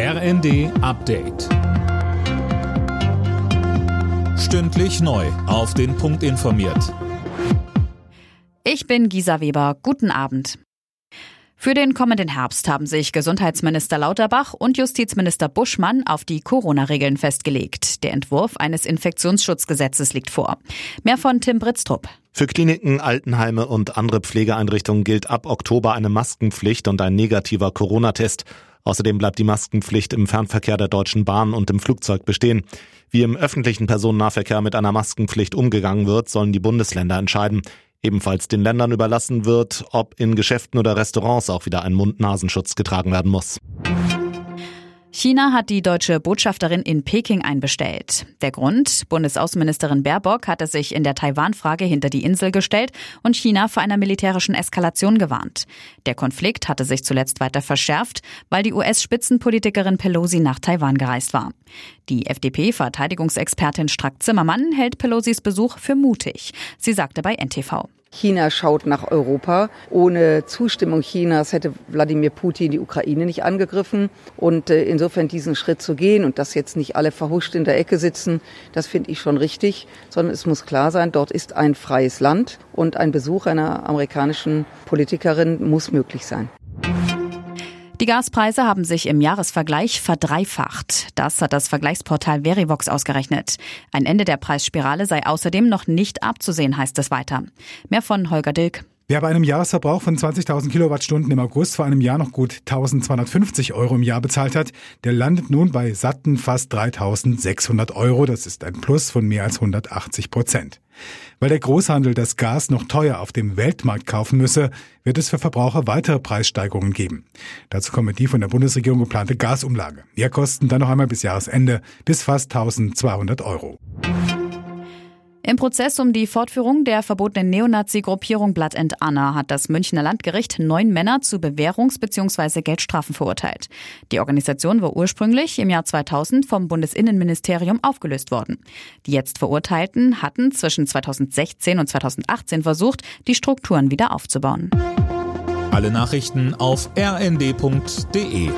RND Update. Stündlich neu. Auf den Punkt informiert. Ich bin Gisa Weber. Guten Abend. Für den kommenden Herbst haben sich Gesundheitsminister Lauterbach und Justizminister Buschmann auf die Corona-Regeln festgelegt. Der Entwurf eines Infektionsschutzgesetzes liegt vor. Mehr von Tim Britztrup. Für Kliniken, Altenheime und andere Pflegeeinrichtungen gilt ab Oktober eine Maskenpflicht und ein negativer Corona-Test. Außerdem bleibt die Maskenpflicht im Fernverkehr der Deutschen Bahn und im Flugzeug bestehen. Wie im öffentlichen Personennahverkehr mit einer Maskenpflicht umgegangen wird, sollen die Bundesländer entscheiden. Ebenfalls den Ländern überlassen wird, ob in Geschäften oder Restaurants auch wieder ein Mund-Nasenschutz getragen werden muss. China hat die deutsche Botschafterin in Peking einbestellt. Der Grund? Bundesaußenministerin Baerbock hatte sich in der Taiwan-Frage hinter die Insel gestellt und China vor einer militärischen Eskalation gewarnt. Der Konflikt hatte sich zuletzt weiter verschärft, weil die US-Spitzenpolitikerin Pelosi nach Taiwan gereist war. Die FDP-Verteidigungsexpertin Strack-Zimmermann hält Pelosis Besuch für mutig. Sie sagte bei NTV. China schaut nach Europa. Ohne Zustimmung Chinas hätte Wladimir Putin die Ukraine nicht angegriffen. Und äh, insofern diesen Schritt zu gehen und dass jetzt nicht alle verhuscht in der Ecke sitzen, das finde ich schon richtig, sondern es muss klar sein, dort ist ein freies Land und ein Besuch einer amerikanischen Politikerin muss möglich sein. Die Gaspreise haben sich im Jahresvergleich verdreifacht. Das hat das Vergleichsportal Verivox ausgerechnet. Ein Ende der Preisspirale sei außerdem noch nicht abzusehen, heißt es weiter. Mehr von Holger Dilk. Wer bei einem Jahresverbrauch von 20.000 Kilowattstunden im August vor einem Jahr noch gut 1.250 Euro im Jahr bezahlt hat, der landet nun bei satten fast 3.600 Euro. Das ist ein Plus von mehr als 180 Prozent. Weil der Großhandel das Gas noch teuer auf dem Weltmarkt kaufen müsse, wird es für Verbraucher weitere Preissteigerungen geben. Dazu kommen die von der Bundesregierung geplante Gasumlage. Mehr kosten dann noch einmal bis Jahresende bis fast 1.200 Euro. Im Prozess um die Fortführung der verbotenen Neonazi-Gruppierung Blood and Anna hat das Münchner Landgericht neun Männer zu Bewährungs- bzw. Geldstrafen verurteilt. Die Organisation war ursprünglich im Jahr 2000 vom Bundesinnenministerium aufgelöst worden. Die jetzt Verurteilten hatten zwischen 2016 und 2018 versucht, die Strukturen wieder aufzubauen. Alle Nachrichten auf rnd.de